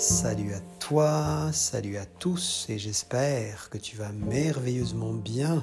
Salut à toi, salut à tous et j'espère que tu vas merveilleusement bien.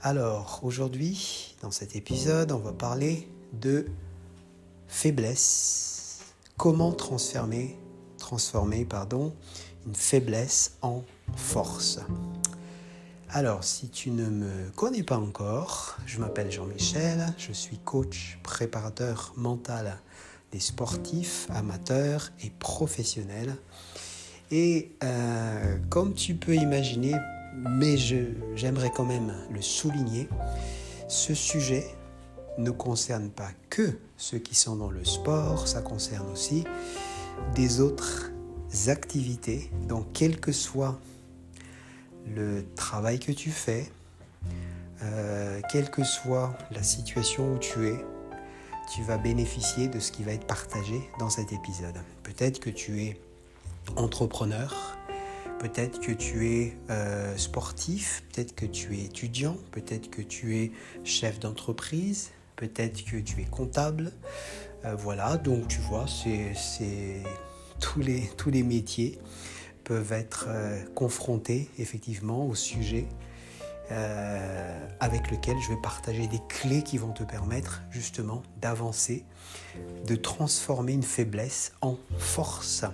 Alors aujourd'hui, dans cet épisode, on va parler de faiblesse. Comment transformer, transformer pardon, une faiblesse en force. Alors, si tu ne me connais pas encore, je m'appelle Jean-Michel, je suis coach préparateur mental des sportifs amateurs et professionnels. Et euh, comme tu peux imaginer, mais j'aimerais quand même le souligner, ce sujet ne concerne pas que ceux qui sont dans le sport, ça concerne aussi des autres activités. Donc quel que soit le travail que tu fais, euh, quelle que soit la situation où tu es, tu vas bénéficier de ce qui va être partagé dans cet épisode. Peut-être que tu es entrepreneur, peut-être que tu es euh, sportif, peut-être que tu es étudiant, peut-être que tu es chef d'entreprise, peut-être que tu es comptable. Euh, voilà, donc tu vois, c'est tous les, tous les métiers peuvent être euh, confrontés effectivement au sujet euh, avec lequel je vais partager des clés qui vont te permettre justement d'avancer, de transformer une faiblesse en force.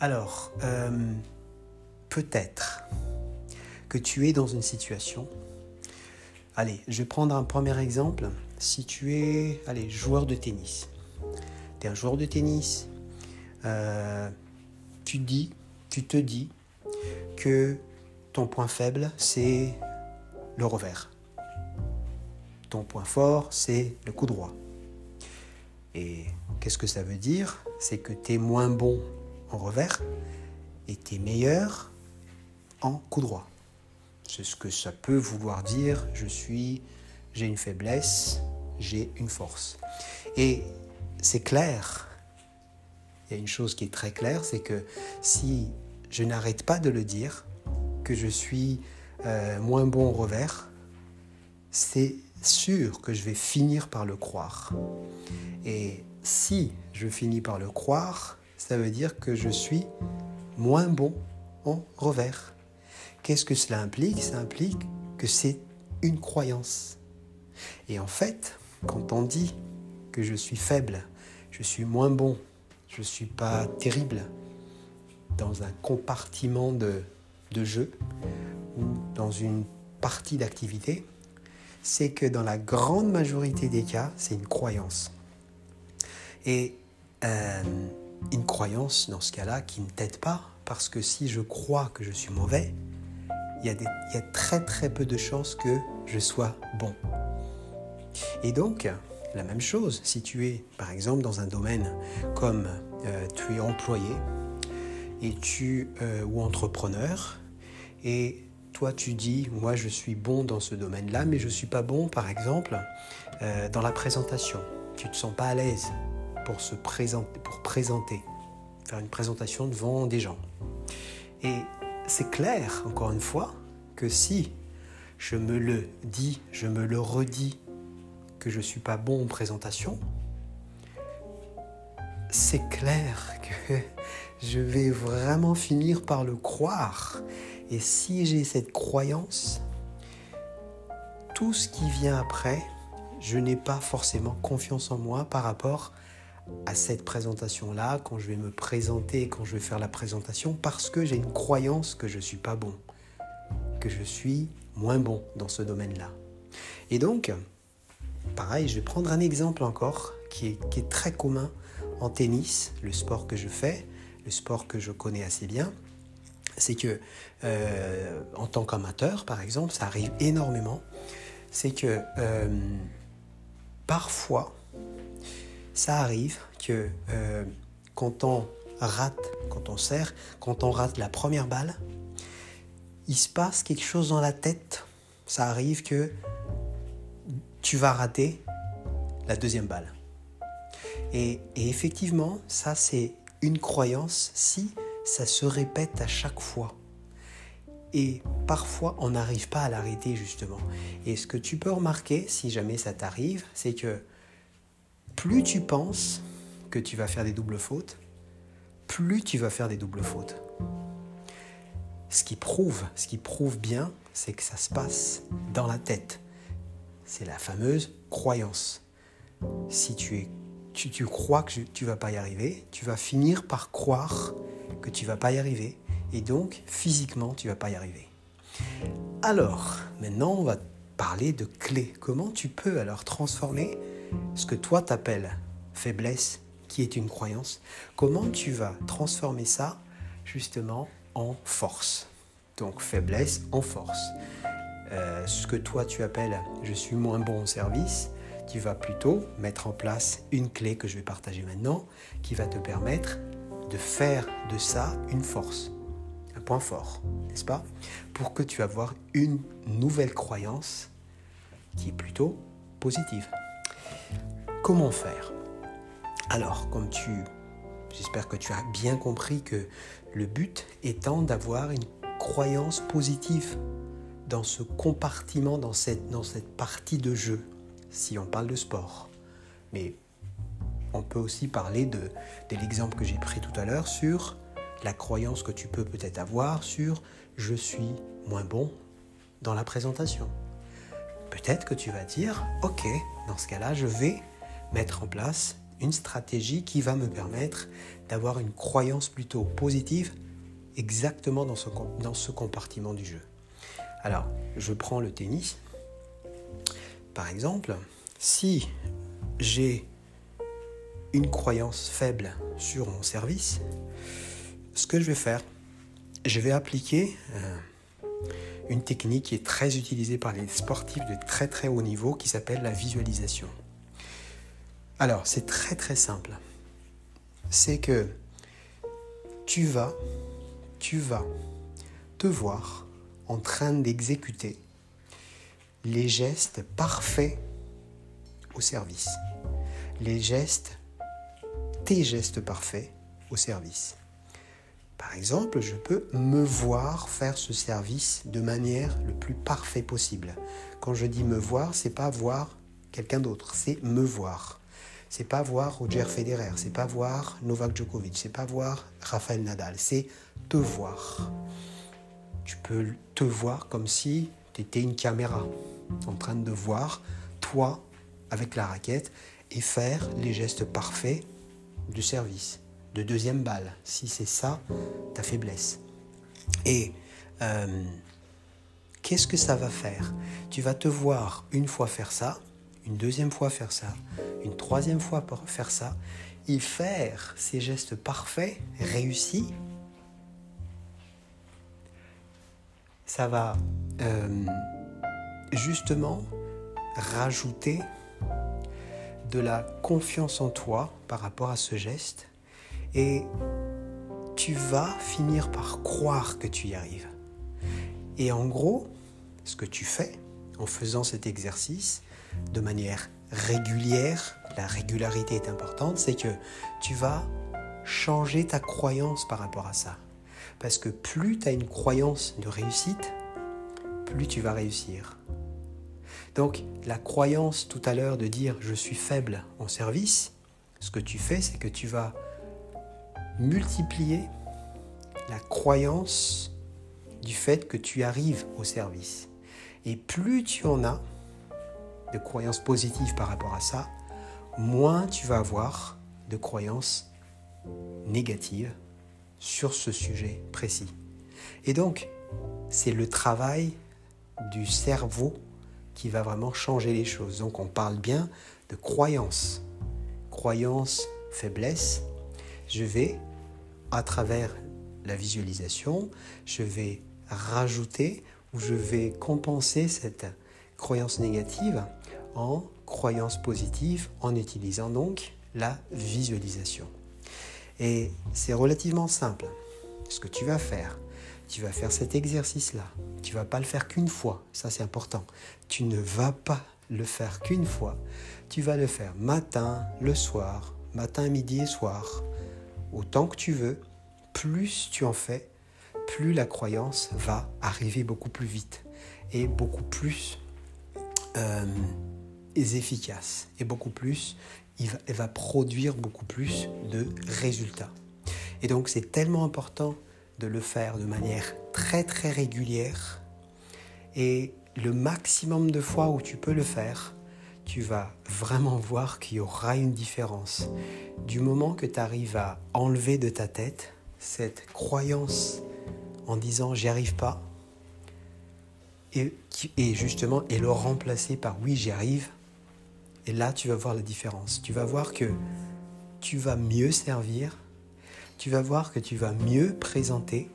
Alors, euh, peut-être que tu es dans une situation. Allez, je vais prendre un premier exemple. Si tu es, allez, joueur de tennis, tu es un joueur de tennis, euh, tu dis, tu te dis que ton point faible, c'est revers. Ton point fort, c'est le coup droit. Et qu'est-ce que ça veut dire? C'est que tu es moins bon en revers et tu es meilleur en coup droit. C'est ce que ça peut vouloir dire. Je suis, j'ai une faiblesse, j'ai une force. Et c'est clair. Il y a une chose qui est très claire, c'est que si je n'arrête pas de le dire, que je suis euh, moins bon au revers, c'est sûr que je vais finir par le croire. Et si je finis par le croire, ça veut dire que je suis moins bon en revers. Qu'est-ce que cela implique? Ça implique que c'est une croyance. Et en fait, quand on dit que je suis faible, je suis moins bon, je ne suis pas terrible dans un compartiment de, de jeu, ou dans une partie d'activité, c'est que dans la grande majorité des cas, c'est une croyance. Et euh, une croyance, dans ce cas-là, qui ne t'aide pas, parce que si je crois que je suis mauvais, il y, a très très peu de chances que je sois bon. Et donc, la même chose, si tu es par exemple dans un domaine comme euh, tu es employé et tu, euh, ou entrepreneur, et tu dis, moi je suis bon dans ce domaine-là, mais je ne suis pas bon, par exemple, euh, dans la présentation. Tu ne te sens pas à l'aise pour se présenter, pour présenter, faire une présentation devant des gens. Et c'est clair, encore une fois, que si je me le dis, je me le redis, que je ne suis pas bon en présentation, c'est clair que je vais vraiment finir par le croire et si j'ai cette croyance, tout ce qui vient après, je n'ai pas forcément confiance en moi par rapport à cette présentation-là, quand je vais me présenter, quand je vais faire la présentation, parce que j'ai une croyance que je ne suis pas bon, que je suis moins bon dans ce domaine-là. Et donc, pareil, je vais prendre un exemple encore qui est, qui est très commun en tennis, le sport que je fais, le sport que je connais assez bien c'est que euh, en tant qu'amateur, par exemple, ça arrive énormément, c'est que euh, parfois, ça arrive que euh, quand on rate, quand on sert, quand on rate la première balle, il se passe quelque chose dans la tête. Ça arrive que tu vas rater la deuxième balle. et effectivement, ça c'est une croyance si ça se répète à chaque fois. Et parfois, on n'arrive pas à l'arrêter justement. Et ce que tu peux remarquer, si jamais ça t'arrive, c'est que plus tu penses que tu vas faire des doubles fautes, plus tu vas faire des doubles fautes. Ce qui prouve, ce qui prouve bien, c'est que ça se passe dans la tête. C'est la fameuse croyance. Si tu, es, tu, tu crois que tu vas pas y arriver, tu vas finir par croire que tu vas pas y arriver. Et donc, physiquement, tu vas pas y arriver. Alors, maintenant, on va parler de clés. Comment tu peux alors transformer ce que toi t'appelles faiblesse, qui est une croyance, comment tu vas transformer ça justement en force? Donc faiblesse en force. Euh, ce que toi tu appelles je suis moins bon au service, tu vas plutôt mettre en place une clé que je vais partager maintenant qui va te permettre de faire de ça une force, un point fort, n'est-ce pas? Pour que tu aies une nouvelle croyance qui est plutôt positive. Comment faire? Alors, comme tu... J'espère que tu as bien compris que le but étant d'avoir une croyance positive dans ce compartiment, dans cette, dans cette partie de jeu, si on parle de sport. Mais on peut aussi parler de, l'exemple que j'ai pris tout à l'heure sur la croyance que tu peux peut-être avoir sur je suis moins bon dans la présentation. Peut-être que tu vas dire, ok, dans ce cas-là, je vais mettre en place une stratégie qui va me permettre d'avoir une croyance plutôt positive exactement dans ce, dans ce compartiment du jeu. Alors, je prends le tennis. Par exemple, si j'ai une croyance faible sur mon service, ce que je vais faire, je vais appliquer euh, une technique qui est très utilisée par les sportifs de très très haut niveau qui s'appelle la visualisation. Alors, c'est très très simple. C'est que tu vas, tu vas te voir en train d'exécuter les gestes parfaits au service. Les gestes, tes gestes parfaits au service. Par exemple, je peux me voir faire ce service de manière le plus parfait possible. Quand je dis me voir, c'est pas voir quelqu'un d'autre, c'est me voir. C'est pas voir Roger Federer, c'est pas voir Novak Djokovic, c'est pas voir Rafael Nadal, c'est te voir. Tu peux te voir comme si tu étais une caméra en train de voir toi avec la raquette et faire les gestes parfaits du service, de deuxième balle, si c'est ça ta faiblesse. Et euh, qu'est-ce que ça va faire? Tu vas te voir une fois faire ça, une deuxième fois faire ça, une troisième fois faire ça, et faire ces gestes parfaits, réussis, ça va euh, justement rajouter de la confiance en toi par rapport à ce geste et tu vas finir par croire que tu y arrives. Et en gros, ce que tu fais en faisant cet exercice, de manière régulière, la régularité est importante, c'est que tu vas changer ta croyance par rapport à ça. Parce que plus tu as une croyance de réussite, plus tu vas réussir. Donc la croyance tout à l'heure de dire je suis faible en service, ce que tu fais, c'est que tu vas multiplier la croyance du fait que tu arrives au service. Et plus tu en as, de croyances positives par rapport à ça, moins tu vas avoir de croyances négatives sur ce sujet précis. Et donc, c'est le travail du cerveau qui va vraiment changer les choses. Donc, on parle bien de croyances. Croyances, faiblesse. Je vais, à travers la visualisation, je vais rajouter ou je vais compenser cette croyance négative en croyance positive en utilisant donc la visualisation. Et c'est relativement simple. Ce que tu vas faire, tu vas faire cet exercice-là. Tu vas pas le faire qu'une fois, ça c'est important. Tu ne vas pas le faire qu'une fois. Tu vas le faire matin, le soir, matin, midi et soir, autant que tu veux. Plus tu en fais, plus la croyance va arriver beaucoup plus vite et beaucoup plus euh, efficace et beaucoup plus, il va, elle va produire beaucoup plus de résultats. Et donc c'est tellement important de le faire de manière très très régulière et le maximum de fois où tu peux le faire, tu vas vraiment voir qu'il y aura une différence. Du moment que tu arrives à enlever de ta tête cette croyance en disant j'y arrive pas, et, justement, et le remplacer par oui j'y arrive, et là tu vas voir la différence. Tu vas voir que tu vas mieux servir, tu vas voir que tu vas mieux présenter,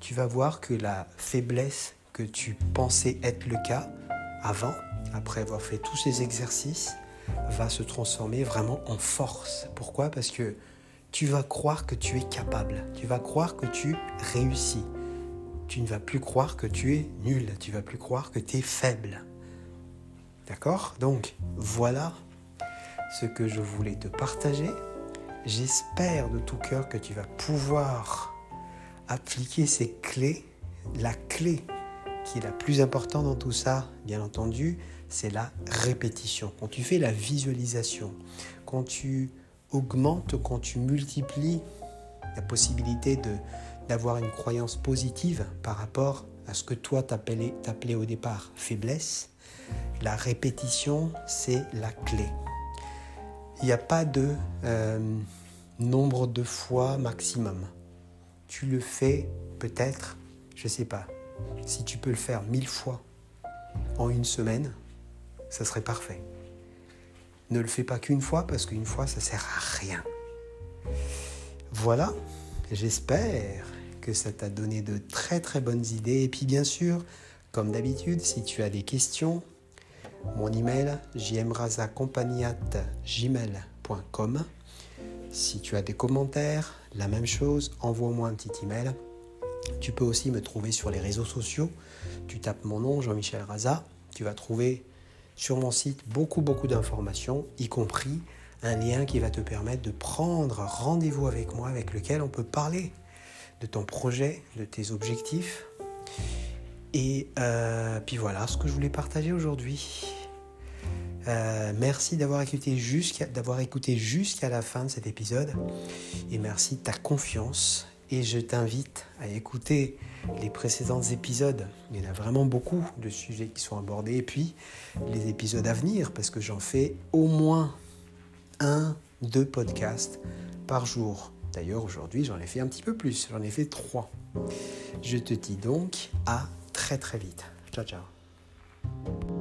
tu vas voir que la faiblesse que tu pensais être le cas avant, après avoir fait tous ces exercices, va se transformer vraiment en force. Pourquoi? Parce que tu vas croire que tu es capable, tu vas croire que tu réussis. Tu ne vas plus croire que tu es nul, tu vas plus croire que tu es faible. D'accord? Donc voilà ce que je voulais te partager. J'espère de tout cœur que tu vas pouvoir appliquer ces clés. La clé qui est la plus importante dans tout ça, bien entendu, c'est la répétition. Quand tu fais la visualisation, quand tu augmentes, quand tu multiplies la possibilité d'avoir une croyance positive par rapport à ce que toi t'appelais au départ faiblesse, la répétition, c'est la clé. Il n'y a pas de euh, nombre de fois maximum. Tu le fais peut-être, je ne sais pas, si tu peux le faire mille fois en une semaine, ça serait parfait. Ne le fais pas qu'une fois parce qu'une fois, ça sert à rien. Voilà, j'espère que ça t'a donné de très très bonnes idées. Et puis bien sûr, comme d'habitude, si tu as des questions, mon email jmrazacompagniat.gmail.com Si tu as des commentaires, la même chose, envoie-moi un petit email. Tu peux aussi me trouver sur les réseaux sociaux. Tu tapes mon nom, Jean-Michel Raza. Tu vas trouver sur mon site beaucoup, beaucoup d'informations, y compris un lien qui va te permettre de prendre rendez-vous avec moi, avec lequel on peut parler de ton projet, de tes objectifs. Et euh, puis voilà ce que je voulais partager aujourd'hui. Euh, merci d'avoir écouté jusqu'à jusqu'à la fin de cet épisode et merci de ta confiance et je t'invite à écouter les précédents épisodes. Il y en a vraiment beaucoup de sujets qui sont abordés. Et puis les épisodes à venir, parce que j'en fais au moins un, deux podcasts par jour. D'ailleurs, aujourd'hui, j'en ai fait un petit peu plus. J'en ai fait trois. Je te dis donc à très très vite. Ciao, ciao.